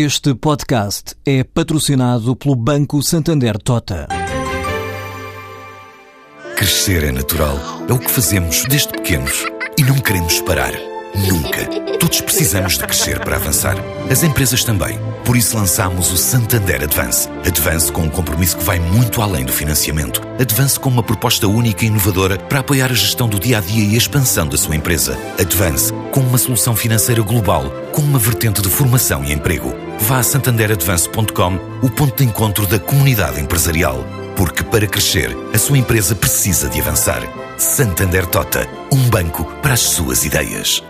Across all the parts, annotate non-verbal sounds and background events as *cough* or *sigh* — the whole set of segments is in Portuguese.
Este podcast é patrocinado pelo Banco Santander Tota. Crescer é natural. É o que fazemos desde pequenos e não queremos parar. Nunca. Todos precisamos de crescer para avançar. As empresas também. Por isso lançamos o Santander Advance. Advance com um compromisso que vai muito além do financiamento. Advance com uma proposta única e inovadora para apoiar a gestão do dia a dia e a expansão da sua empresa. Advance com uma solução financeira global, com uma vertente de formação e emprego. Vá a santanderadvance.com, o ponto de encontro da comunidade empresarial. Porque para crescer, a sua empresa precisa de avançar. Santander Tota, um banco para as suas ideias.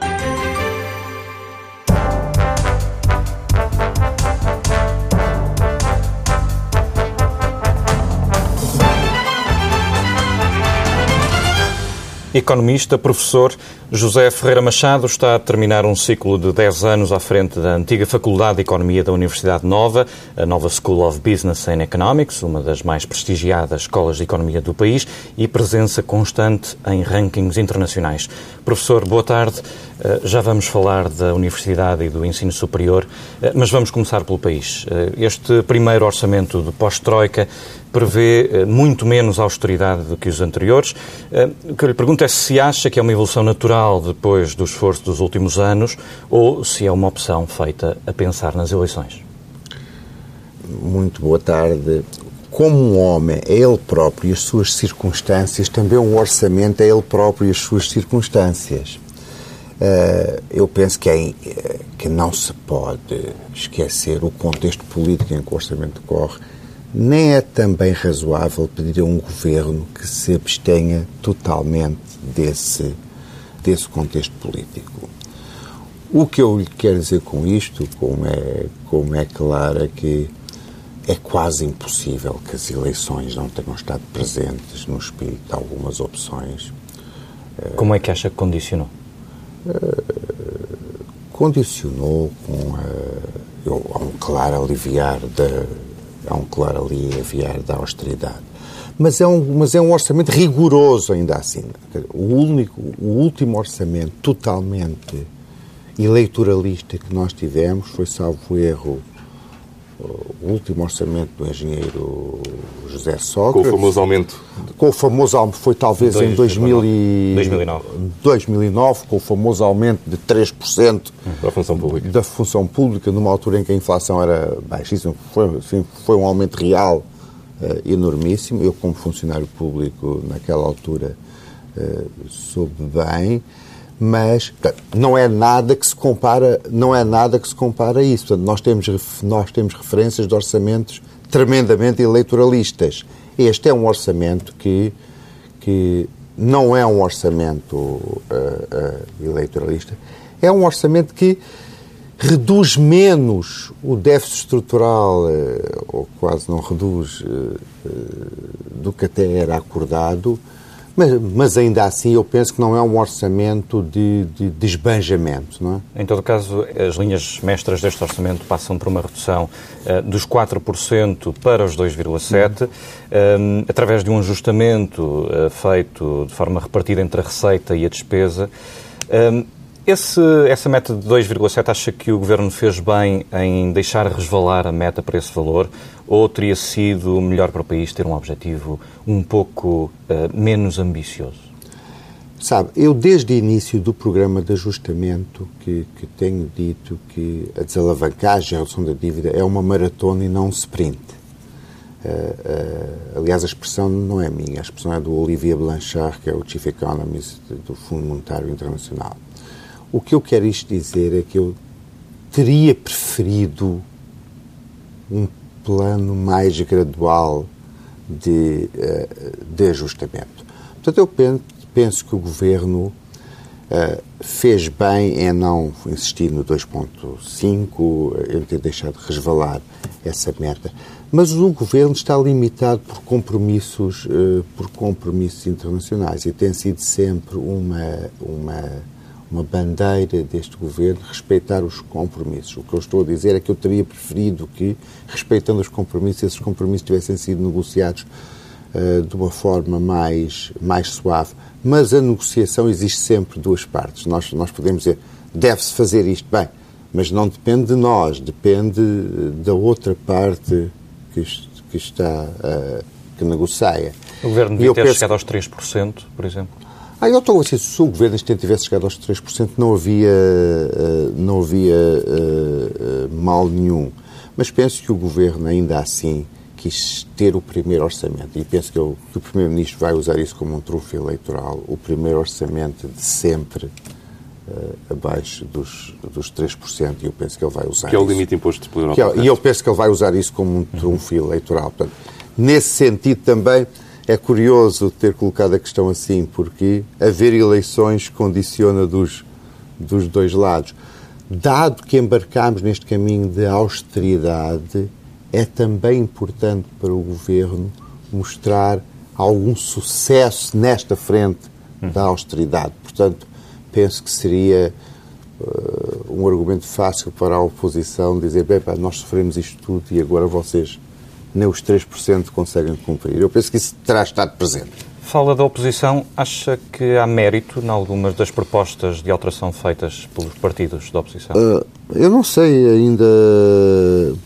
Economista, professor José Ferreira Machado está a terminar um ciclo de 10 anos à frente da antiga Faculdade de Economia da Universidade Nova, a Nova School of Business and Economics, uma das mais prestigiadas escolas de economia do país e presença constante em rankings internacionais. Professor, boa tarde. Eh, já vamos falar da universidade e do ensino superior, eh, mas vamos começar pelo país. Eh, este primeiro orçamento de pós-Troika prevê muito menos austeridade do que os anteriores. O que eu lhe pergunto é se acha que é uma evolução natural depois do esforço dos últimos anos ou se é uma opção feita a pensar nas eleições. Muito boa tarde. Como um homem é ele próprio e as suas circunstâncias, também um orçamento é ele próprio e as suas circunstâncias. Uh, eu penso que, é, que não se pode esquecer o contexto político em que o orçamento decorre, nem é também razoável pedir a um governo que se abstenha totalmente desse, desse contexto político. O que eu lhe quero dizer com isto, como é, como é claro, é que é quase impossível que as eleições não tenham estado presentes no espírito de algumas opções. Como é que acha que condicionou? condicionou com uh, a um claro aliviar da a um claro aliviar da austeridade. Mas é, um, mas é um orçamento rigoroso ainda assim. O, único, o último orçamento totalmente eleitoralista que nós tivemos foi, salvo erro, o último orçamento do engenheiro José Sócrates. Com o famoso aumento. Com o famoso aumento, foi talvez Dois, em 2000 e... 2009. 2009, com o famoso aumento de 3% da função pública. Da função pública, numa altura em que a inflação era baixíssima. Foi, foi um aumento real uh, enormíssimo. Eu, como funcionário público, naquela altura, uh, soube bem mas não é nada que se compara, não é nada que se compara a isso. Portanto, nós temos nós temos referências de orçamentos tremendamente eleitoralistas. Este é um orçamento que que não é um orçamento uh, uh, eleitoralista, é um orçamento que reduz menos o déficit estrutural, uh, ou quase não reduz, do que até era acordado, mas, mas, ainda assim eu penso que não é um orçamento de, de, de esbanjamento, não é? Em todo caso, as linhas mestras deste orçamento passam por uma redução uh, dos 4% para os 2,7%, um, eh, através de um ajustamento uh, feito de forma repartida entre a receita e a despesa. Um, esse, essa meta de 2,7 acha que o Governo fez bem em deixar resvalar a meta para esse valor ou teria sido melhor para o país ter um objetivo um pouco uh, menos ambicioso? Sabe, eu desde o início do programa de ajustamento que, que tenho dito que a desalavancagem, a redução da dívida é uma maratona e não um sprint. Uh, uh, aliás, a expressão não é minha, a expressão é do Olivier Blanchard, que é o Chief Economist do Fundo Monetário Internacional. O que eu quero isto dizer é que eu teria preferido um plano mais gradual de, eh, de ajustamento. Portanto, eu penso, que o Governo uh, fez bem em não insistir no 2.5, em ter deixado resvalar essa meta. Mas o Governo está limitado por compromissos, por compromissos internacionais e tem sido sempre uma, uma uma bandeira deste governo respeitar os compromissos. O que eu estou a dizer é que eu teria preferido que, respeitando os compromissos, esses compromissos tivessem sido negociados uh, de uma forma mais, mais suave. Mas a negociação existe sempre duas partes. Nós, nós podemos dizer, deve-se fazer isto. Bem, Mas não depende de nós, depende da outra parte que, que está, uh, que negocia. O Governo devia ter chegado aos 3%, por exemplo? Ah, eu estou a dizer, se o Governo tivesse chegado aos 3%, não havia, uh, não havia uh, mal nenhum. Mas penso que o Governo, ainda assim, quis ter o primeiro orçamento. E penso que, eu, que o Primeiro-Ministro vai usar isso como um trunfo eleitoral. O primeiro orçamento de sempre abaixo dos, dos 3%, e eu penso que ele vai usar Que é o limite imposto pela Europa. É, e eu penso que ele vai usar isso como um trunfo eleitoral. Portanto, nesse sentido também é curioso ter colocado a questão assim, porque haver eleições condiciona dos, dos dois lados. Dado que embarcamos neste caminho de austeridade, é também importante para o governo mostrar algum sucesso nesta frente da austeridade. Portanto, penso que seria uh, um argumento fácil para a oposição dizer: bem, pá, nós sofremos isto tudo e agora vocês nem os 3% conseguem cumprir. Eu penso que isso terá estado presente. Fala da oposição. Acha que há mérito em algumas das propostas de alteração feitas pelos partidos da oposição? Uh, eu não sei ainda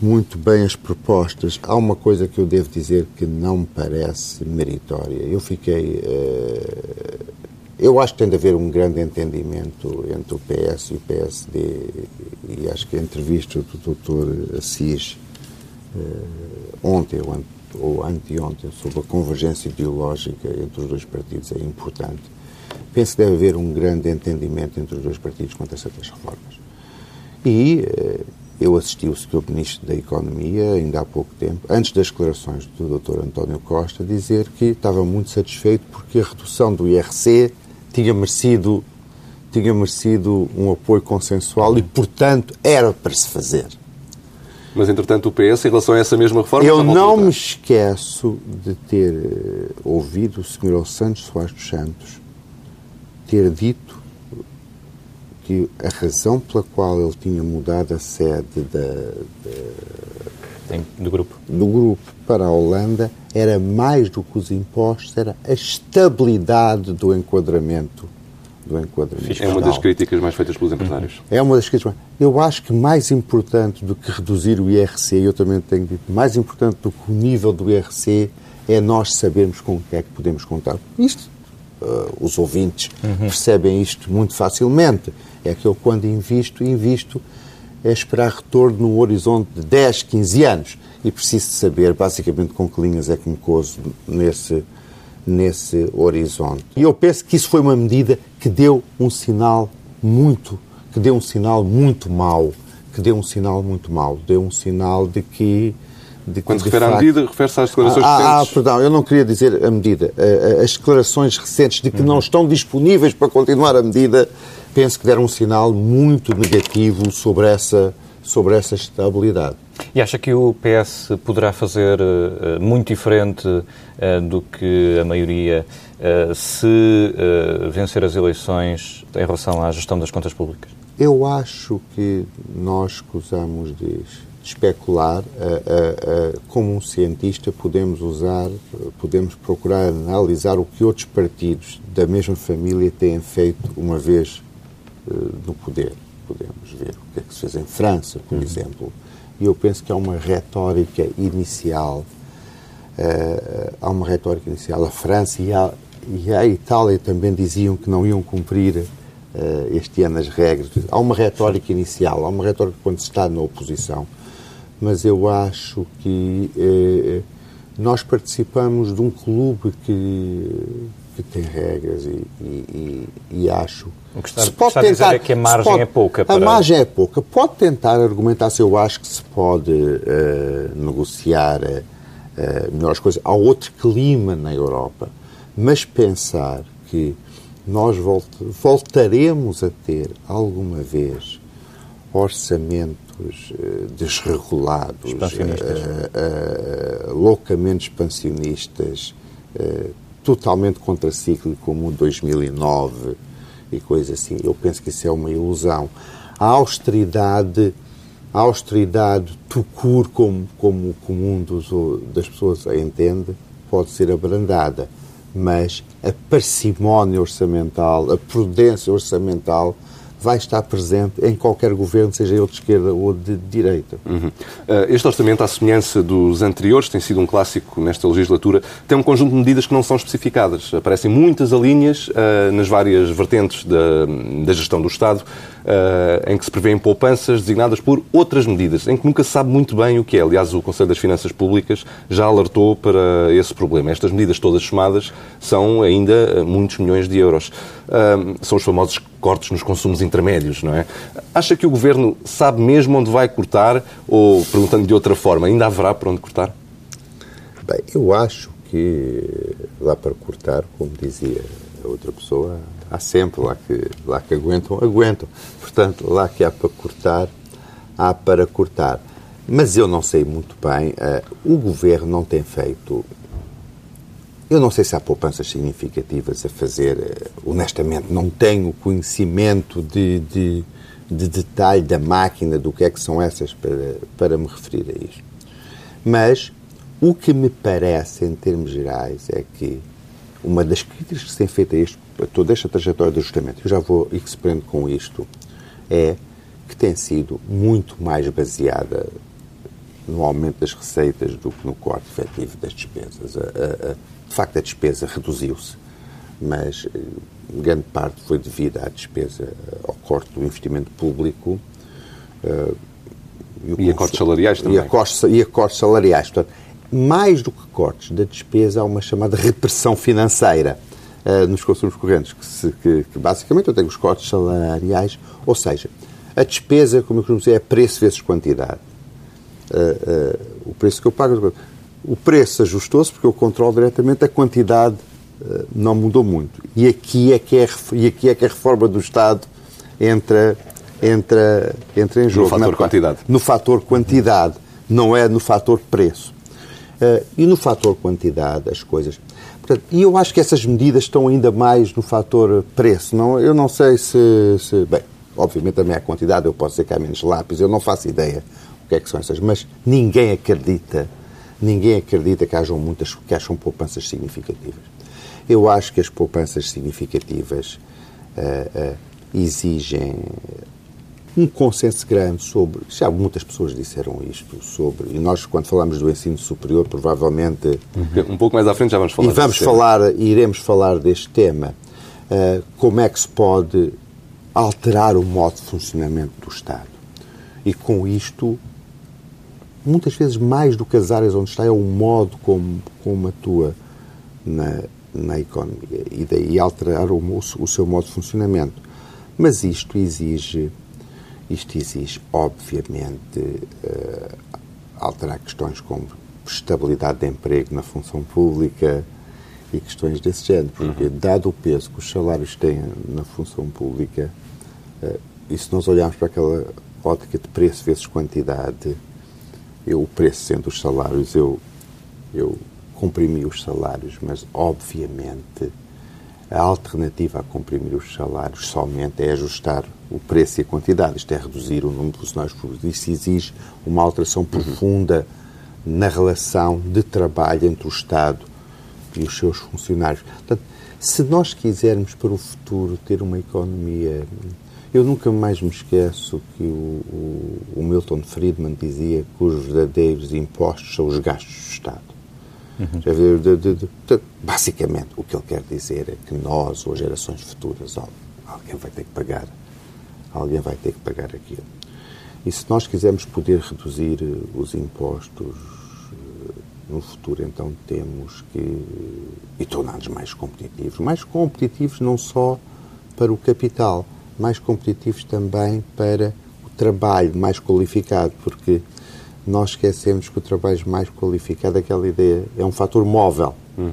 muito bem as propostas. Há uma coisa que eu devo dizer que não me parece meritória. Eu fiquei. Uh, eu acho que tem de haver um grande entendimento entre o PS e o PSD, e acho que a entrevista do Dr. Assis uh, ontem ou ou anteontem sobre a convergência ideológica entre os dois partidos é importante. Penso que deve haver um grande entendimento entre os dois partidos quanto a certas reformas. E eh, eu assisti o Sr. Ministro da Economia, ainda há pouco tempo, antes das declarações do Dr. António Costa, dizer que estava muito satisfeito porque a redução do IRC tinha merecido, tinha merecido um apoio consensual e, portanto, era para se fazer. Mas, entretanto, o PS, em relação a essa mesma reforma... Eu não me esqueço de ter uh, ouvido o Sr. Santos Soares dos Santos ter dito que a razão pela qual ele tinha mudado a sede da, da, do, grupo. do grupo para a Holanda era mais do que os impostos, era a estabilidade do enquadramento do enquadramento. É uma das críticas mais feitas pelos empresários. É uma das críticas. Eu acho que mais importante do que reduzir o IRC, eu também tenho dito, mais importante do que o nível do IRC é nós sabermos com o que é que podemos contar. Isto, uh, os ouvintes uhum. percebem isto muito facilmente. É que eu, quando invisto, invisto é esperar retorno no horizonte de 10, 15 anos. E preciso de saber, basicamente, com que linhas é que me cozo nesse, nesse horizonte. E eu penso que isso foi uma medida que deu um sinal muito, que deu um sinal muito mau, que deu um sinal muito mau, deu um sinal de que de Quando se refere facto... à medida, refere-se às declarações ah, recentes? Ah, perdão, eu não queria dizer a medida. As declarações recentes de que uhum. não estão disponíveis para continuar a medida, penso que deram um sinal muito negativo sobre essa, sobre essa estabilidade. E acha que o PS poderá fazer uh, muito diferente uh, do que a maioria uh, se vencer as eleições em relação à gestão das contas públicas? Eu acho que nós que usamos de especular, como um cientista, podemos usar, podemos procurar analisar o que outros partidos da mesma família têm feito uma vez no poder. Podemos ver o que é que se fez em França, por uhum. exemplo e eu penso que há uma retórica inicial, uh, há uma retórica inicial. A França e a, e a Itália também diziam que não iam cumprir uh, este ano as regras. Há uma retórica inicial, há uma retórica quando se está na oposição, mas eu acho que uh, nós participamos de um clube que, que tem regras e, e, e acho o que está, se pode tentar, a dizer é que a margem pode, é pouca. Para... A margem é pouca. Pode tentar argumentar se eu acho que se pode uh, negociar uh, melhores coisas. Há outro clima na Europa. Mas pensar que nós volt voltaremos a ter alguma vez orçamentos uh, desregulados, loucamente expansionistas, totalmente contracíclicos como o 2009 e coisas assim. Eu penso que isso é uma ilusão. A austeridade, a austeridade tucur, como, como o comum dos, das pessoas a entende, pode ser abrandada, mas a parcimónia orçamental, a prudência orçamental vai estar presente em qualquer governo, seja ele de esquerda ou de direita. Uhum. Este orçamento, à semelhança dos anteriores, tem sido um clássico nesta legislatura, tem um conjunto de medidas que não são especificadas. Aparecem muitas alíneas uh, nas várias vertentes da, da gestão do Estado, em que se prevêem poupanças designadas por outras medidas, em que nunca se sabe muito bem o que é. Aliás, o Conselho das Finanças Públicas já alertou para esse problema. Estas medidas todas somadas são ainda muitos milhões de euros. São os famosos cortes nos consumos intermédios, não é? Acha que o Governo sabe mesmo onde vai cortar ou, perguntando de outra forma, ainda haverá para onde cortar? Bem, eu acho que lá para cortar, como dizia a outra pessoa, há sempre lá que, lá que aguentam, aguentam. Portanto, lá que há para cortar, há para cortar. Mas eu não sei muito bem, uh, o Governo não tem feito eu não sei se há poupanças significativas a fazer. Eh, honestamente, não tenho conhecimento de, de, de, detalhe da máquina, do que é que são essas, para, para me referir a isto. Mas o que me parece, em termos gerais, é que uma das críticas que se tem feito a, isto, a toda esta trajetória de ajustamento, eu já vou expondo com isto, é que tem sido muito mais baseada no aumento das receitas do que no corte efetivo das despesas. A, a, de facto, a despesa reduziu-se, mas eh, grande parte foi devida à despesa, ao corte do investimento público. Uh, e, e a cortes salariais também. E a cortes, e a cortes salariais. Portanto, mais do que cortes da despesa, há uma chamada repressão financeira uh, nos consumos correntes, que, se, que, que, basicamente eu tenho os cortes salariais, ou seja, a despesa, como eu costumo dizer, é preço vezes quantidade. Uh, o preço que eu pago o preço ajustou-se porque eu controlo diretamente a quantidade uh, não mudou muito. E aqui é que é, e aqui é que a reforma do Estado entra, entra, entra em jogo. No fator na, quantidade. No fator quantidade, não é no fator preço. Uh, e no fator quantidade, as coisas. Portanto, e eu acho que essas medidas estão ainda mais no fator preço. Não, eu não sei se, se. Bem, obviamente também há quantidade, eu posso dizer que há menos lápis, eu não faço ideia o que é que são essas, mas ninguém acredita ninguém acredita que hajam muitas que acham poupanças significativas. Eu acho que as poupanças significativas uh, uh, exigem um consenso grande sobre. Já muitas pessoas disseram isto sobre. E nós, quando falamos do ensino superior, provavelmente. Um pouco mais à frente já vamos falar. E vamos falar, iremos falar deste tema. Uh, como é que se pode alterar o modo de funcionamento do Estado? E com isto muitas vezes mais do que as áreas onde está, é o modo como, como atua na, na economia e daí alterar o, o seu modo de funcionamento. Mas isto exige, isto exige obviamente, uh, alterar questões como estabilidade de emprego na função pública e questões desse género, porque uhum. dado o peso que os salários têm na função pública, uh, e se nós olharmos para aquela ótica de preço vezes quantidade, eu, o preço sendo os salários, eu, eu comprimi os salários, mas obviamente a alternativa a comprimir os salários somente é ajustar o preço e a quantidade, isto é reduzir o número de funcionários públicos. Isso exige uma alteração profunda na relação de trabalho entre o Estado e os seus funcionários. Portanto, se nós quisermos para o futuro ter uma economia eu nunca mais me esqueço que o, o, o Milton Friedman dizia que os verdadeiros impostos são os gastos do Estado. Uhum. De, de, de, basicamente, o que ele quer dizer é que nós, ou gerações futuras, alguém vai ter que pagar. Alguém vai ter que pagar aquilo. E se nós quisermos poder reduzir eh, os impostos eh, no futuro, então temos que. e tornar-nos mais competitivos. Mais competitivos não só para o capital, mais competitivos também para o trabalho mais qualificado, porque nós esquecemos que o trabalho mais qualificado, aquela ideia, é um fator móvel. Hum.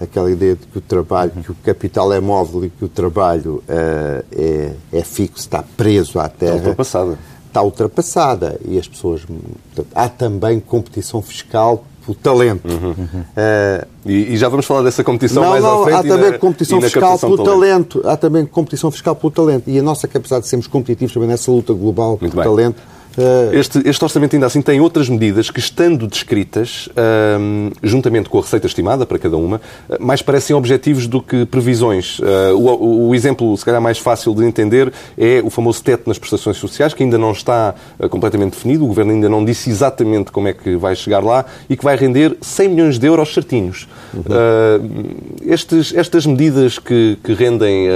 Aquela ideia de que o trabalho, que o capital é móvel e que o trabalho uh, é, é fixo, está preso à terra. Está ultrapassada. Está ultrapassada. E as pessoas. Portanto, há também competição fiscal pelo talento. Uhum. Uh, e, e, já vamos falar dessa competição não, mais não, à frente. Há também na, competição fiscal pelo talento. talento. Há também competição fiscal pelo talento. E a nossa capacidade de sermos competitivos também nessa luta global pelo talento Este, este, orçamento ainda assim tem outras medidas que, estando descritas, um, juntamente com a receita estimada para cada uma, mais parecem objetivos do que previsões. Uh, o, o, exemplo, se calhar, mais fácil de entender é o famoso teto nas prestações sociais, que ainda não está uh, completamente definido, o Governo ainda não disse exatamente como é que vai chegar lá e que vai render 100 milhões de euros certinhos. Uhum. Uh, estes, estas medidas que, que rendem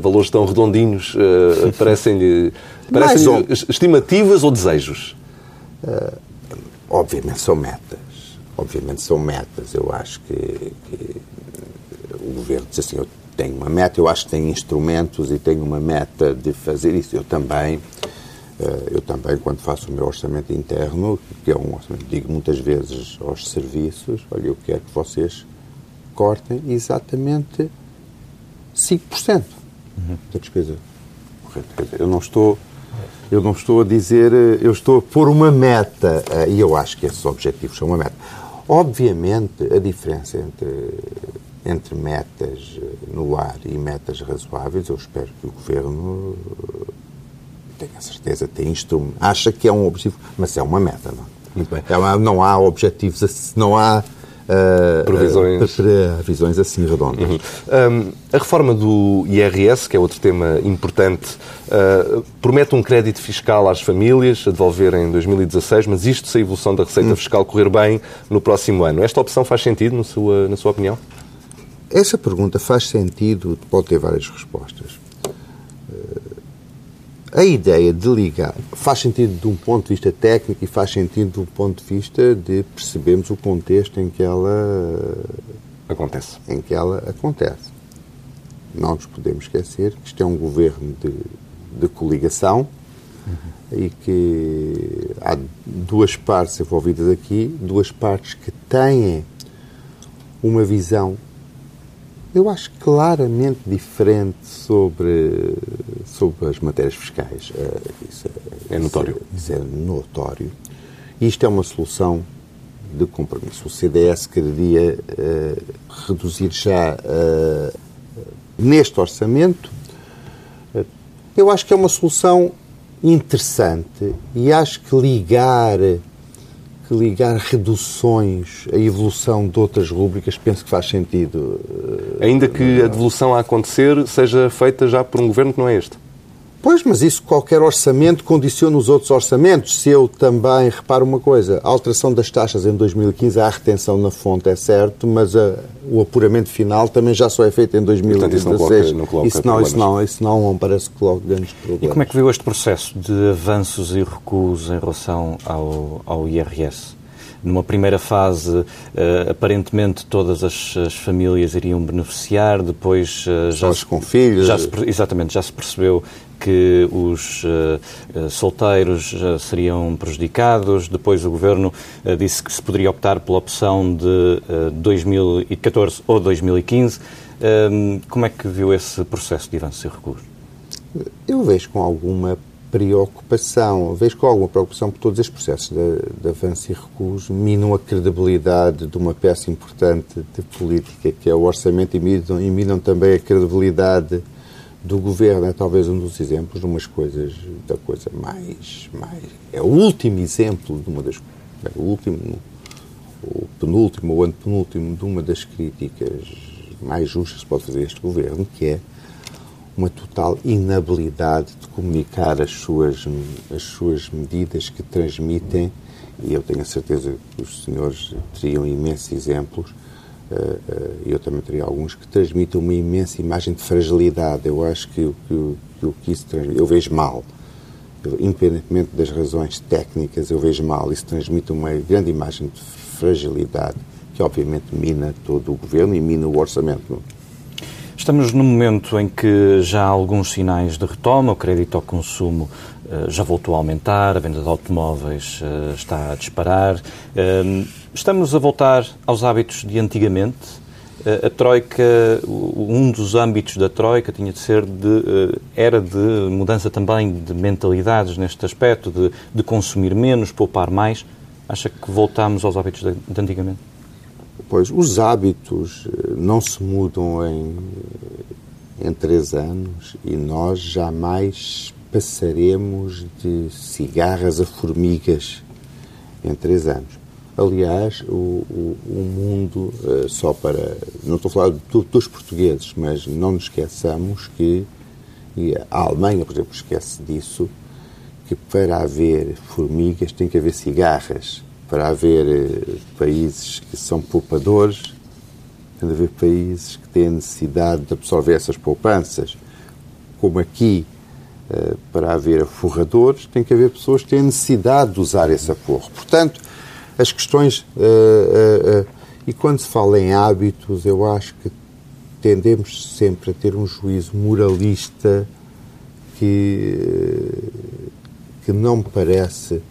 valores tão redondinhos *laughs* parecem-lhe Parecem ou... estimativas ou desejos? Uh, obviamente são metas. Obviamente são metas. Eu acho que, que o governo diz assim, eu tenho uma meta, eu acho que tem instrumentos e tenho uma meta de fazer isso. Eu também, uh, eu também, quando faço o meu orçamento interno, que é um orçamento, digo muitas vezes aos serviços, olha, eu quero que vocês cortem exatamente 5% uhum. da despesa eu não estou eu não estou a dizer, eh, eu estou a pôr uma meta, eh, e eu acho que esses objetivos são uma meta. Obviamente, a diferença entre, entre metas eh, no ar e metas razoáveis, eu espero que o Governo tenha certeza, tem instrumento, acha que é um objetivo, mas é uma meta, não? Muito bem. É uma, não há objetivos, não há uh, previsões. Uh, previsões assim redondas. Uhum. Um, a reforma do IRS, que é outro tema importante, uh, promete um crédito fiscal às famílias a devolver em 2016, mas isto se a evolução da receita uhum. fiscal correr bem no próximo ano. Esta opção faz sentido, na sua, na sua opinião? Essa pergunta faz sentido, pode ter várias respostas a ideia de ligar faz sentido de um ponto de vista técnico e faz sentido do ponto de vista de percebermos o contexto em que ela acontece. Em que ela acontece. Não nos podemos esquecer que isto é um governo de, de coligação uhum. e que há duas partes envolvidas aqui, duas partes que têm uma visão eu acho claramente diferente sobre, sobre as matérias fiscais. Eh, isso é, é notório. Isso é, isso é notório. E isto é uma solução de compromisso. O CDS queria uh, reduzir já uh, neste orçamento. Eu acho que é uma solução interessante e acho que ligar que ligar reduções à evolução de outras rúbricas, penso que faz sentido. Eh, Ainda que a devolução a acontecer seja feita já por um governo que não é este. Pois, mas isso qualquer orçamento condiciona os outros orçamentos. Se eu também reparo uma coisa, a alteração das taxas em 2015, há retenção na fonte, é certo, mas a, o apuramento final também já só é feito em 2016. Portanto, isso não, coloca, não isso, não, isso, não, isso não parece que coloca grandes problemas. E como é que viu este processo de avanços e recuos em relação ao, ao IRS? Numa primeira fase, uh, aparentemente todas as, as, famílias iriam beneficiar, depois uh, já, se, com filhos. já se, exatamente já se percebeu que os uh, solteiros uh, seriam prejudicados. Depois o governo disse que se poderia optar pela opção de 2014 ou 2015. Ehm, como é que viu esse processo de avanço e recurso? Eu vejo com alguma preocupação, vejo com alguma preocupação por todos estes processos de, de avanço e recuso, minam a credibilidade de uma peça importante de política, que é o orçamento, e minam, e minam também a credibilidade do governo é talvez um dos exemplos de umas coisas, da coisa mais, mais é o último exemplo de uma das, é o último, o penúltimo ou antepenúltimo de uma das críticas mais justas que se pode fazer a este governo, que é uma total inabilidade de comunicar as suas, as suas medidas que transmitem, e eu tenho a certeza que os senhores teriam imensos exemplos, eu também teria alguns que transmitem uma imensa imagem de fragilidade. Eu acho que, que, que o que isso transmite, eu vejo mal. Eu, independentemente das razões técnicas, eu vejo mal. Isso transmite uma grande imagem de fragilidade, que obviamente mina todo o governo e mina o orçamento. Estamos num momento em que já há alguns sinais de retoma, o crédito ao consumo já voltou a aumentar, a venda de automóveis uh, está a disparar. Uh, Estamos a voltar aos hábitos de antigamente. A Troika, um dos âmbitos da Troika tinha de ser de, era de mudança também de mentalidades neste aspecto, de, de consumir menos, poupar mais. Acha que voltamos aos hábitos de, de antigamente? Pois, os hábitos eh, não se mudam em, em três anos e nós jamais passaremos de cigarras a formigas em três anos. Aliás, o, o, o mundo, uh, só para. Não estou a falar do, dos portugueses, mas não nos esqueçamos que. E a Alemanha, por exemplo, esquece disso, que para haver formigas tem que haver cigarras. Para haver uh, países que são poupadores, tem de haver países que têm necessidade de absorver essas poupanças. Como aqui, para haver aforradores, tem que haver pessoas que têm necessidade de usar esse aforro. Portanto, as questões. Uh, uh, e quando se fala em hábitos, eu acho que tendemos sempre a ter um juízo moralista que, que não me parece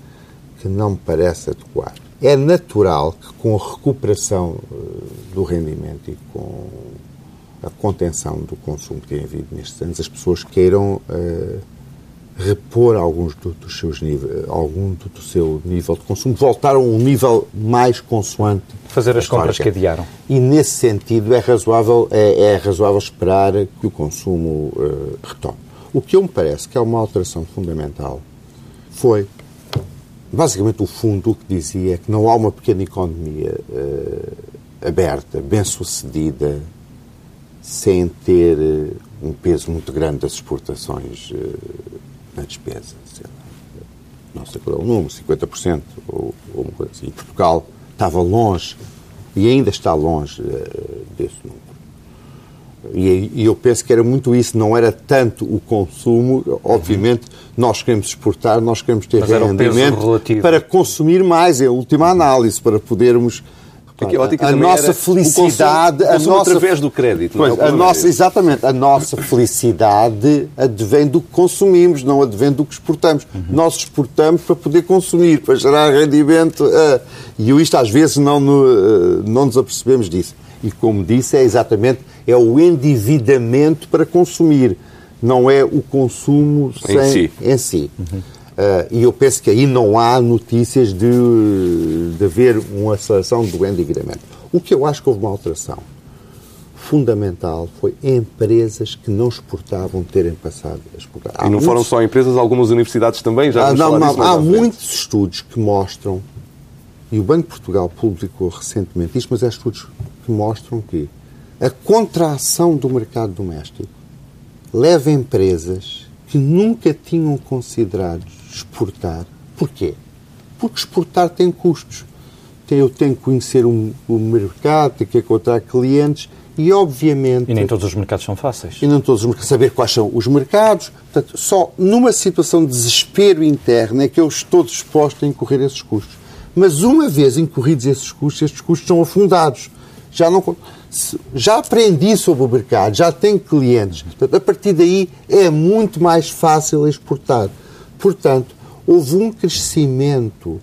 que não me parece adequado. É natural que com a recuperação do rendimento e com a contenção do consumo que tem havido nestes anos, as pessoas queiram uh, repor alguns do, dos seus níveis, algum do, do, seu nível de consumo, voltar a um nível mais consoante. Fazer as compras que adiaram. E nesse sentido é razoável, é, é razoável esperar que o consumo uh, retome. O que eu me parece que é uma alteração fundamental foi basicamente o fundo que dizia que não há uma pequena economia uh, aberta, bem sucedida, sem ter uh, um peso muito grande das exportações na despesa. Sei lá, não sei qual é o número, 50% ou, ou uma coisa assim. E Portugal estava longe e ainda está longe uh, desse número. E, e, eu penso que era muito isso, não era tanto o consumo, obviamente nós queremos exportar, nós queremos ter rendimento para consumir mais, é a última análise, para podermos Aqui, a, a nossa felicidade, a nossa através do crédito, pois, é a nossa exatamente, a nossa felicidade advém do que consumimos, não advém do que exportamos. Uhum. Nós exportamos para poder consumir, para gerar rendimento, uh, e isto às vezes não, no, uh, não nos apercebemos disso. E como disse, é exatamente é o endividamento para consumir, não é o consumo em sem, si. Em si. Uhum. Uh, e eu penso que aí não há notícias de, de haver uma aceleração do endividamento. O que eu acho que houve uma alteração fundamental foi empresas que não exportavam terem passado a exportar. Há e não muitos... foram só empresas, algumas universidades também? Já ah, não, não, há muitos estudos que mostram, e o Banco de Portugal publicou recentemente isto, mas é estudos que mostram que a contração do mercado doméstico leva empresas que nunca tinham considerado exportar. Porquê? Porque exportar tem custos. Eu tenho que conhecer o, o mercado, tenho que encontrar clientes e, obviamente... E nem todos os mercados são fáceis. E não todos os mercados. Saber quais são os mercados. Portanto, só numa situação de desespero interno é que eu estou disposto a incorrer esses custos. Mas uma vez incorridos esses custos, estes custos são afundados. Já não já aprendi sobre o mercado, já tenho clientes. Portanto, a partir daí é muito mais fácil exportar. Portanto, houve um crescimento,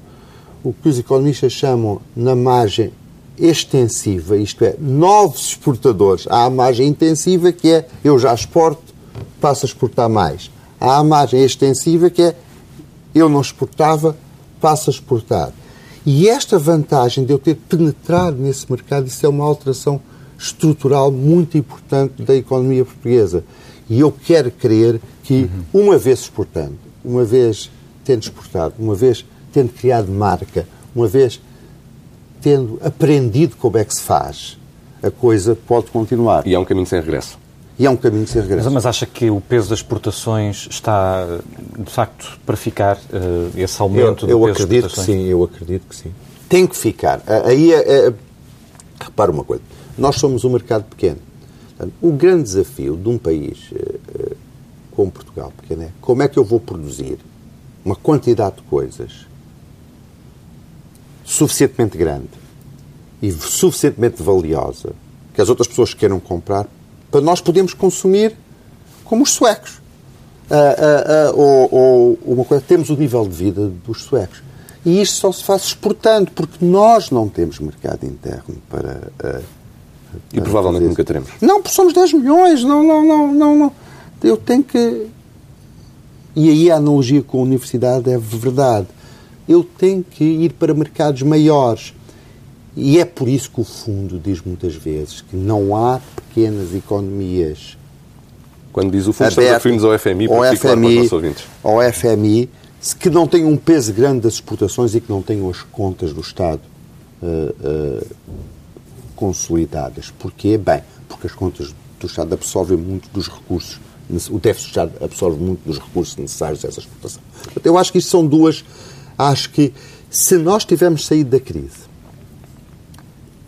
o que os economistas chamam na margem extensiva, isto é, novos exportadores. Há a margem intensiva, que é eu já exporto, passo a exportar mais. Há a margem extensiva, que é eu não exportava, passo a exportar. E esta vantagem de eu ter penetrado nesse mercado, isso é uma alteração estrutural muito importante da economia portuguesa. E eu quero crer que, uma vez exportando, uma vez tendo exportado, uma vez tendo criado marca, uma vez tendo aprendido como é que se faz, a coisa pode continuar. E é um caminho sem regresso. E é um caminho sem regresso. Mas, mas acha que o peso das exportações está, de facto, para ficar, uh, esse aumento eu, eu do peso acredito das exportações? Que sim, eu acredito que sim. Tem que ficar. Aí, é, é, repara uma coisa, nós somos um mercado pequeno. O grande desafio de um país uh, como Portugal pequeno é como é que eu vou produzir uma quantidade de coisas suficientemente grande e suficientemente valiosa que as outras pessoas queiram comprar para nós podermos consumir como os suecos. Uh, uh, uh, ou, ou, uma coisa, temos o nível de vida dos suecos. E isto só se faz exportando, porque nós não temos mercado interno para. e provavelmente nunca teremos. Não, porque somos 10 milhões. Não, não, não, não, não. Eu tenho que. E aí a analogia com a universidade é verdade. Eu tenho que ir para mercados maiores. E é por isso que o fundo diz muitas vezes que não há pequenas economias Quando diz o fundo, estamos referimos ao FMI, ao FMI, ao FMI, que não tem um peso grande das exportações e que não tenham as contas do Estado uh, uh, consolidadas. Porquê? Bem, porque as contas do Estado absorvem muito dos recursos, o déficit Estado absorve muito dos recursos necessários a essa exportação. Eu acho que isto são duas. Acho que se nós tivermos saído da crise,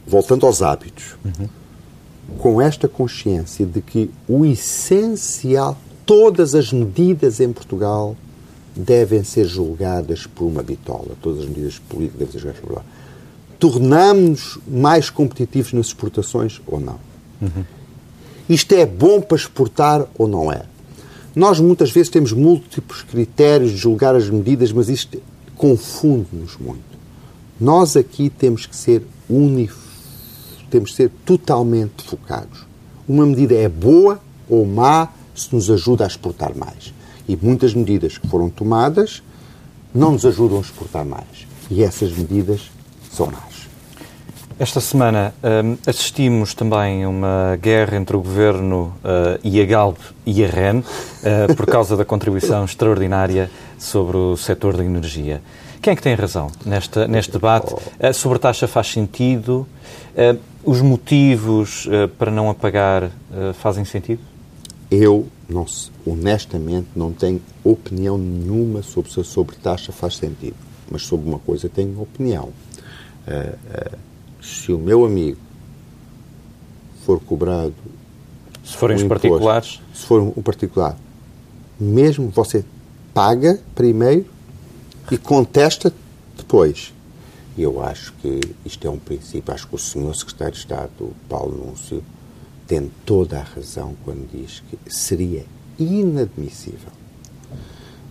voltando aos hábitos, uhum. com esta consciência de que o essencial, todas as medidas em Portugal devem ser julgadas por uma bitola, todas as medidas políticas devem ser julgadas por uma bitola tornamos-nos mais competitivos nas exportações ou não? Uhum. Isto é bom para exportar ou não é? Nós muitas vezes temos múltiplos critérios de julgar as medidas, mas isto confunde-nos muito. Nós aqui temos que ser unif... temos que ser totalmente focados. Uma medida é boa ou má se nos ajuda a exportar mais. E muitas medidas que foram tomadas não nos ajudam a exportar mais. E essas medidas são más. Esta semana um, assistimos também a uma guerra entre o Governo uh, e a Galp e a REN uh, por causa da contribuição extraordinária sobre o setor da energia. Quem é que tem razão nesta, neste debate? A sobretaxa faz sentido? Uh, os motivos para não apagar fazem sentido? Eu, não, honestamente, não tenho opinião nenhuma sobre se a sobretaxa faz sentido. Mas sobre uma coisa tenho opinião. Se o meu amigo for cobrado. Se forem os imposto, particulares? Se for um particular, mesmo você paga primeiro e contesta depois. Eu acho que isto é um princípio. Acho que o senhor secretário de Estado, Paulo Núncio, tem toda a razão quando diz que seria inadmissível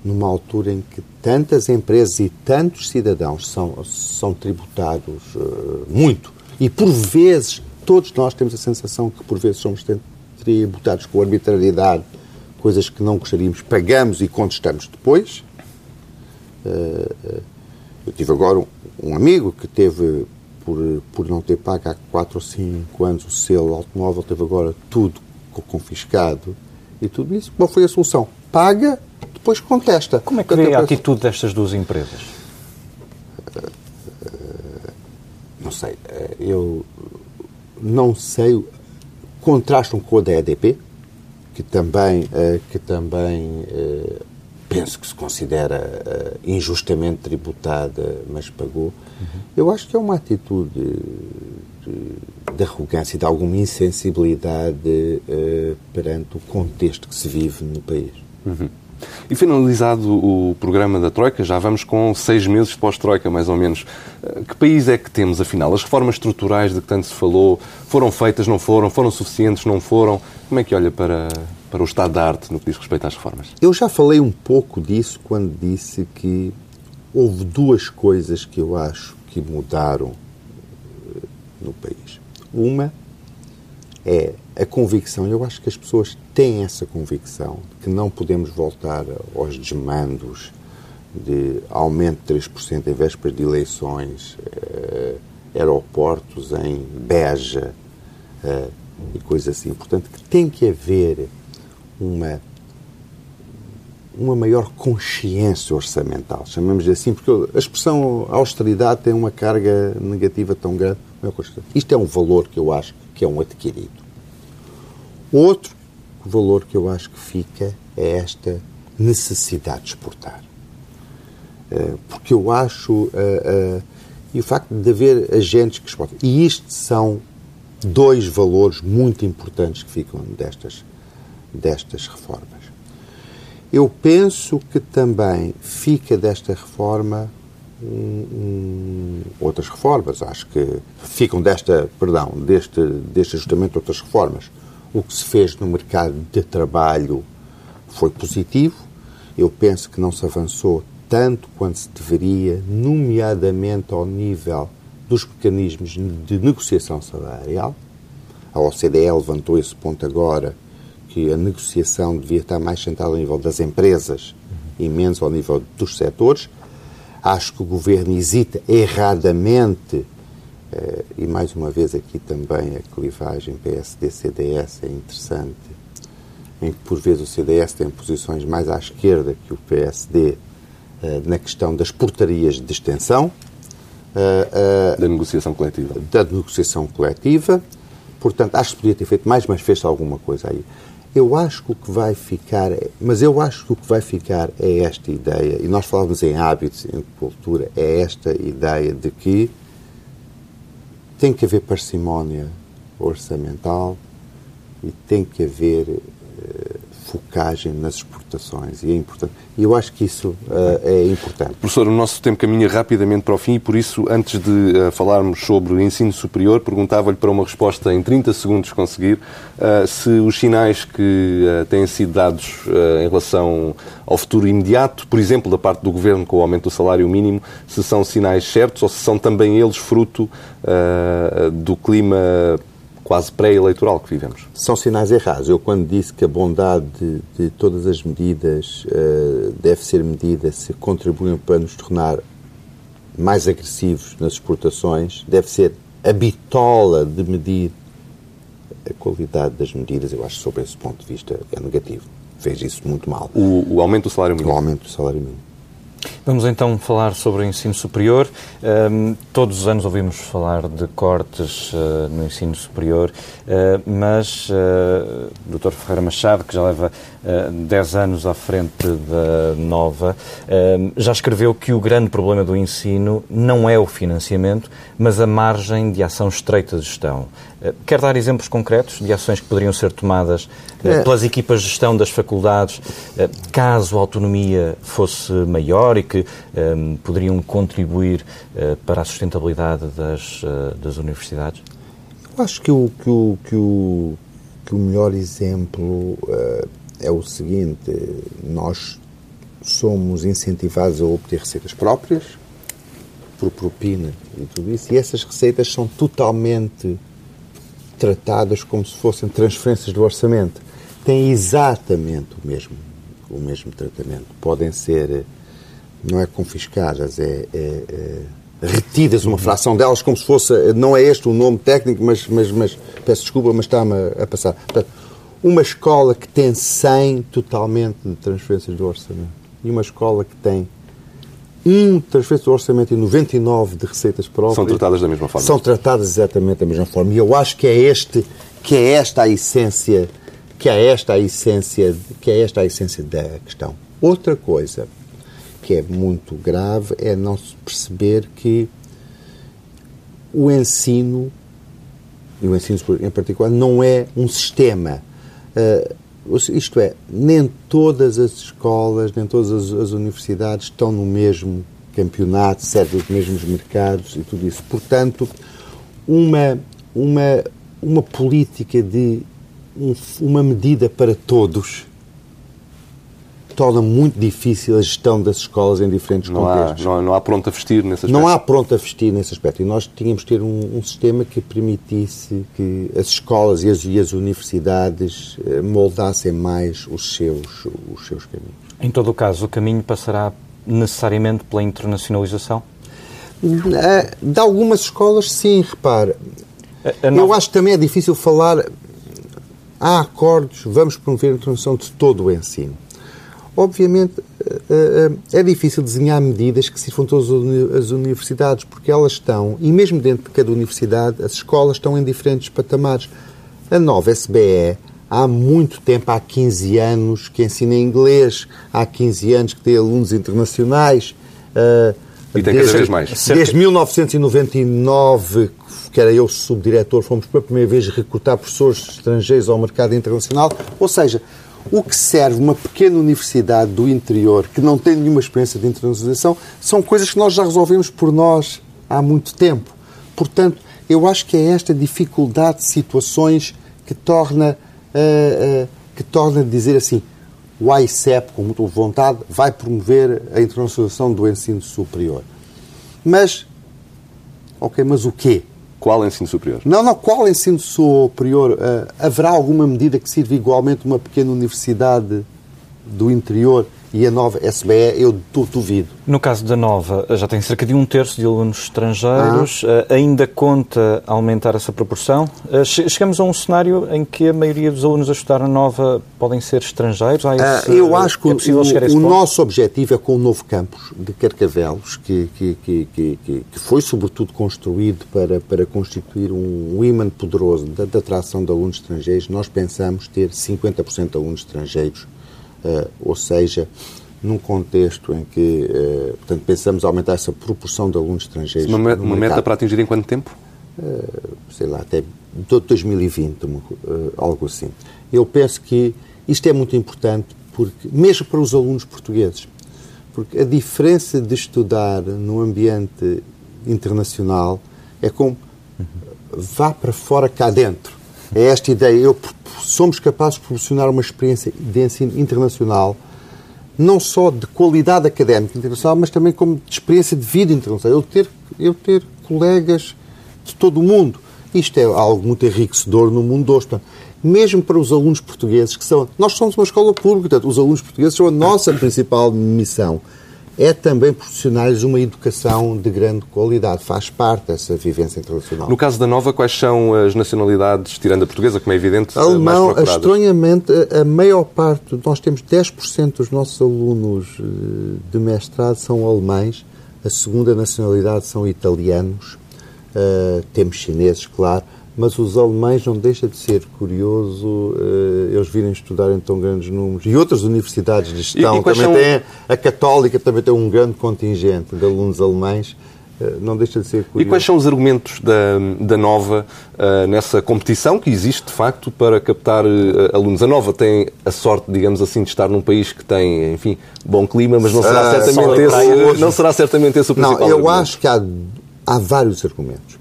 numa altura em que tantas empresas e tantos cidadãos são, são tributados uh, muito. E, por vezes, todos nós temos a sensação que, por vezes, somos tributados com arbitrariedade, coisas que não gostaríamos, pagamos e contestamos depois. Uh, eu tive agora um, um, amigo que teve, por, por não ter pago há 4 ou 5 anos o selo automóvel, teve agora tudo confiscado e tudo isso. Qual foi a solução? Paga depois contesta. Como é que vê a atitude destas duas empresas? Não sei. Eu não sei. Contrastam com a da EDP, que também, que também penso que se considera injustamente tributada, mas pagou. Uhum. Eu acho que é uma atitude de, de arrogância e de alguma insensibilidade perante o contexto que se vive no país. Uhum. E finalizado o programa da Troika, já vamos com seis meses pós-Troika, mais ou menos. Eh, que país é que temos, afinal? As reformas estruturais de que tanto se falou foram feitas, não foram? Foram suficientes, não foram? Como é que olha para, para o estado da arte no que diz respeito às reformas? Eu já falei um pouco disso quando disse que houve duas coisas que eu acho que mudaram eh, no país. Uma é a convicção, eu acho que as pessoas têm essa convicção de que não podemos voltar aos desmandos de aumento de 3% em vésperas de eleições, eh, aeroportos em Beja eh, e coisas assim. Portanto, que tem que haver uma uma maior consciência orçamental, chamamos assim, porque a expressão austeridade tem uma carga negativa tão grande. Isto é um valor que eu acho que é um adquirido. Outro valor que eu acho que fica é esta necessidade de exportar. Eh, porque eu acho. Eh, eh, e o facto de haver agentes que exportam. E isto são dois valores muito importantes que ficam destas, destas reformas. Eu penso que também fica desta reforma um, um, outras reformas. Acho que ficam desta, perdão, deste, deste ajustamento outras reformas. O que se fez no mercado de trabalho foi positivo. Eu penso que não se avançou tanto quanto se deveria, nomeadamente ao nível dos mecanismos de negociação salarial. A OCDE levantou esse ponto agora, que a negociação devia estar mais centrada ao nível das empresas e menos ao nível dos setores. Acho que o governo hesita erradamente Uh, e mais uma vez aqui também a clivagem PSD-CDS é interessante. em que por vezes o CDS tem posições mais à esquerda que o PSD eh, na questão das portarias de extensão. Eh, da negociação coletiva. Da negociação coletiva. Portanto, acho que podia ter feito mais, mas fez alguma coisa aí. Eu acho que o que vai ficar, é, mas eu acho que o que vai ficar é esta ideia, e nós falávamos em hábitos, em cultura, é esta ideia de que tem que haver parcimónia orçamental e tem que haver uh, focagem nas exportações. E é importante. E eu acho que isso uh, é importante. Professor, o nosso tempo caminha rapidamente para o fim e, por isso, antes de uh, falarmos sobre o ensino superior, perguntava-lhe para uma resposta em 30 segundos conseguir uh, se os sinais que têm sido dados em relação ao futuro imediato, por exemplo, da parte do Governo com o aumento do salário mínimo, se são sinais certos ou se são também eles fruto do clima quase pré-eleitoral que vivemos. São sinais errados. Eu, quando disse que a bondade de, de todas as medidas uh, deve ser medida se contribuem para nos tornar mais agressivos nas exportações, deve ser a bitola de medir a qualidade das medidas. Eu acho que, sob esse ponto de vista, é negativo. Fez isso muito mal. O, o aumento do salário mínimo. O aumento do salário mínimo. Vamos então falar sobre o ensino superior. Um, todos os anos ouvimos falar de cortes uh, no ensino superior, uh, mas uh, o Dr. Ferreira Machado, que já leva uh, 10 anos à frente da Nova, já escreveu que o grande problema do ensino não é o financiamento, mas a margem de ação estreita de gestão. Quer dar exemplos concretos de ações que poderiam ser tomadas é. pelas equipas de gestão das faculdades, caso a autonomia fosse maior e que um, poderiam contribuir para a sustentabilidade das, das universidades? Eu acho que o, que o, que o, que o melhor exemplo é o seguinte: nós somos incentivados a obter receitas próprias, por propina e tudo isso, e essas receitas são totalmente tratadas como se fossem transferências do orçamento. Têm exatamente o mesmo, o mesmo tratamento. Podem ser não é confiscadas, é, é, é, retidas uma fração delas como se fosse, não é este o nome técnico, mas, mas, mas peço desculpa, mas está-me a, passar. Portanto, uma escola que tem 100 totalmente de transferências do orçamento e uma escola que tem um transferência do orçamento e 99 de receitas próprias são tratadas da mesma forma. São tratadas exatamente da mesma forma. E eu acho que é este que é esta a essência que é esta a essência que é esta a essência da questão. Outra coisa que é muito grave é não se perceber que o ensino, e o ensino em particular, não é um sistema. Uh, isto é, nem todas as escolas, nem todas as, as universidades estão no mesmo campeonato, servem os mesmos mercados e tudo isso. Portanto, uma, uma, uma política de um, uma medida para todos torna muito difícil a gestão das escolas em diferentes não contextos. Há, não, há, não há pronto a vestir nesse aspecto. Não há pronto a vestir nesse aspecto. E nós tínhamos de ter um, um sistema que permitisse que as escolas e as, e as universidades eh, moldassem mais os seus, os seus caminhos. Em todo o caso, o caminho passará necessariamente pela internacionalização? Eh, de algumas escolas, sim, repare. Eu acho que também é difícil falar. Há acordos, vamos promover a internacionalização de todo o ensino. Obviamente, eh, eh, é difícil desenhar medidas que sirvam todas as universidades, porque elas estão, e mesmo dentro de cada universidade, as escolas estão em diferentes patamares. A nova SBE, há muito tempo, há 15 anos, que ensina inglês, há 15 anos que tem alunos internacionais. Eh, e tem desde, cada vez mais. Desde 1999, que era eu subdiretor, fomos pela primeira vez recrutar professores estrangeiros ao mercado internacional. Ou seja, o que serve uma pequena universidade do interior que não tem nenhuma experiência de internacionalização são coisas que nós já resolvemos por nós há muito tempo. Portanto, eu acho que é esta dificuldade de situações que torna, uh, uh, que torna dizer assim, o AICEP, com muita vontade, vai promover a internacionalização do ensino superior. Mas, ok, mas o quê? Qual ensino superior? Não, não, qual ensino superior? Uh, haverá alguma medida que sirva igualmente uma pequena universidade do interior E a nova SBE, eu duvido. No caso da nova, já tem cerca de um terço de alunos estrangeiros. Ah. Ainda conta aumentar essa proporção? Ah, chegamos a um cenário em que a maioria dos alunos a estudar a nova podem ser estrangeiros? Ah, esse, eu acho que é o, o nosso objetivo é com o novo campus de Carcavelos, que, que, que, que, que foi sobretudo construído para, para constituir um, um imã poderoso da, atração de alunos estrangeiros, nós pensamos ter 50% de alunos estrangeiros ou seja, num contexto em que, uh, portanto, pensamos aumentar essa proporção de alunos estrangeiros. Uma, uma meta para atingir em quanto tempo? Uh, sei lá, até todo 2020, algo assim. Eu penso que isto é muito importante, porque, mesmo para os alunos portugueses, porque a diferença de estudar no ambiente internacional é como vá para fora cá dentro. É esta ideia. Eu, somos capazes de proporcionar uma experiência de ensino internacional, não só de qualidade académica internacional, mas também como de experiência de vida internacional. Eu ter, eu ter colegas de todo o mundo. Isto é algo muito enriquecedor no mundo hoje. mesmo para os alunos portugueses, que são. Nós somos uma escola pública, portanto, os alunos portugueses são a nossa principal missão é também proporcionar-lhes uma educação de grande qualidade. Faz parte dessa vivência internacional. No caso da Nova, quais são as nacionalidades, tirando a portuguesa, como é evidente, Alemão, estranhamente, a maior parte, nós temos 10% dos nossos alunos eh, de mestrado são alemães, a segunda nacionalidade são italianos, uh, temos chineses, claro, mas os alemães não deixa de ser curioso uh, eles virem estudar em tão grandes números. E outras universidades de gestão e, e também são... têm, a Católica também tem um grande contingente de alunos alemães. Uh, não deixa de ser curioso. E quais são os argumentos da, da Nova uh, nessa competição que existe, de facto, para captar alunos? A Nova tem a sorte, digamos assim, de estar num país que tem, enfim, bom clima, mas não será, ah, certamente, esse, não será certamente esse o principal Não, eu argumento. acho que há, há vários argumentos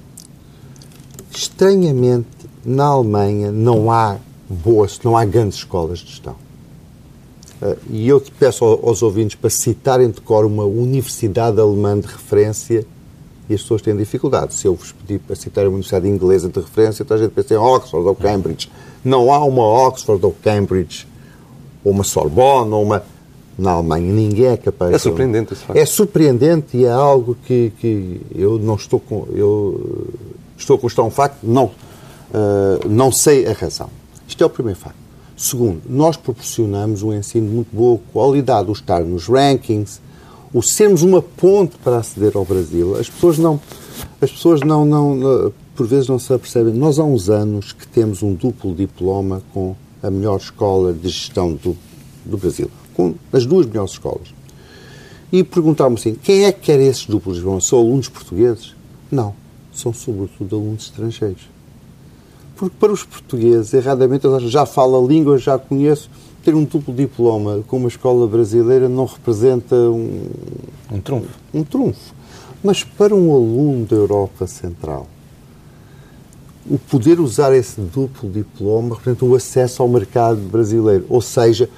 estranhamente, na Alemanha não há boas, não há grandes escolas de gestão. Uh, e eu peço aos ouvintes para citarem de cor uma universidade alemã de referência e as pessoas têm dificuldade. Se eu vos pedir para citar uma universidade inglesa de referência, então a gente pensa em Oxford ou Cambridge. Não há uma Oxford ou Cambridge, ou uma Sorbonne, ou uma... Na Alemanha ninguém é capaz... É surpreendente esse facto. É surpreendente e é algo que, que eu não estou com... Eu Estou a constar um facto? Não. Uh, não sei a razão. Isto é o primeiro facto. Segundo, nós proporcionamos um ensino de muito boa qualidade, o estar nos rankings, o sermos uma ponte para aceder ao Brasil. As pessoas não, as pessoas não, não, por vezes não se apercebem. Nós há uns anos que temos um duplo diploma com a melhor escola de gestão do, do Brasil, com as duas melhores escolas. E perguntavam assim, quem é que quer esses duplos diplomas? São alunos portugueses? Não são sobretudo alunos estrangeiros. Porque para os portugueses, erradamente, já falo a língua, já conheço, ter um duplo diploma com uma escola brasileira não representa um... Um trunfo. Um trunfo. Mas para um aluno da Europa Central, o poder usar esse duplo diploma representa o acesso ao mercado brasileiro. Ou seja,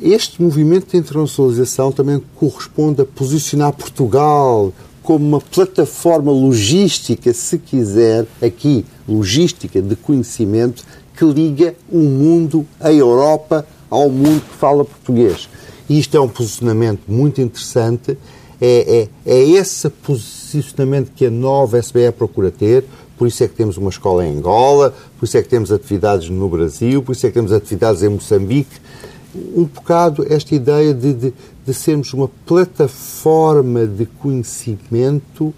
este movimento de internacionalização também corresponde a posicionar Portugal como uma plataforma logística, se quiser, aqui, logística de conhecimento, que liga o mundo, a Europa, ao mundo que fala português. E isto é um posicionamento muito interessante. É, é, é esse posicionamento que a nova SBE procura ter. Por isso é que temos uma escola em Angola, por isso é que temos atividades no Brasil, por isso é que temos atividades em Moçambique. Um bocado esta ideia de, de, de sermos uma plataforma de conhecimento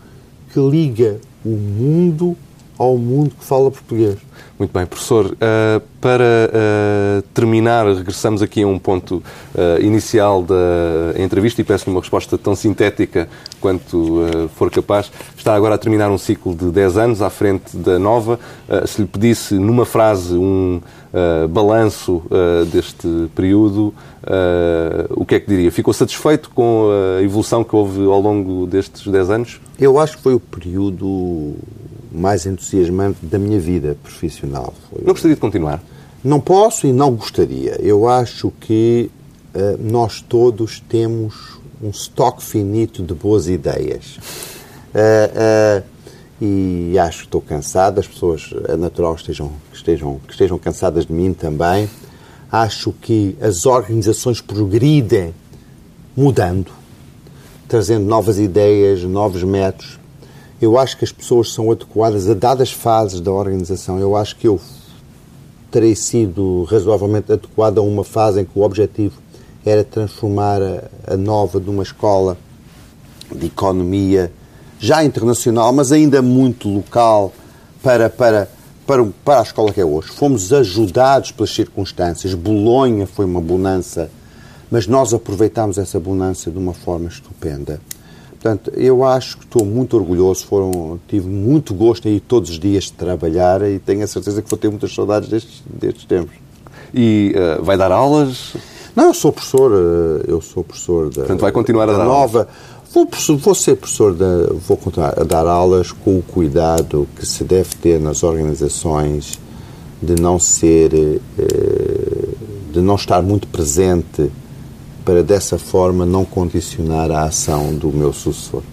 que liga o mundo ao mundo que fala português. Muito bem, professor. Uh, para uh, terminar, regressamos aqui a um ponto uh, inicial da entrevista e peço-lhe uma resposta tão sintética quanto for capaz. Está agora a terminar um ciclo de 10 anos à frente da Nova. se lhe pedisse, numa frase, um balanço deste período, o que é que diria? Ficou satisfeito com a evolução que houve ao longo destes 10 anos? Eu acho que foi o período mais entusiasmante da minha vida profissional. Foi... Não gostaria de continuar? Não posso e não gostaria. Eu acho que uh, nós todos temos um estoque finito de boas ideias. Uh, uh, e acho que estou cansado, as pessoas, é natural que estejam, que estejam, que estejam cansadas de mim também, Acho que as organizações progridem mudando, trazendo novas ideias, novos métodos. Eu acho que as pessoas são adequadas a dadas fases da organização. Eu acho que eu terei sido razoavelmente adequado a uma fase em que o objetivo era transformar a, Nova numa escola de economia já internacional, mas ainda muito local para, para, para, para a escola que é hoje. Fomos ajudados pelas circunstâncias. Bolonha foi uma bonança, mas nós aproveitámos essa bonança de uma forma estupenda. Portanto, eu acho que estou muito orgulhoso. Foram, tive muito gosto aí todos os dias de trabalhar e tenho a certeza que vou ter muitas saudades destes, destes tempos. E uh, vai dar aulas? Não, eu sou professor, eh, eu sou professor da, Portanto, vai continuar a dar nova. Aulas. Vou, vou ser professor, de, vou continuar a dar aulas com o cuidado que se deve ter nas organizações de não ser, eh, de não estar muito presente para dessa forma não condicionar a ação do meu sucessor.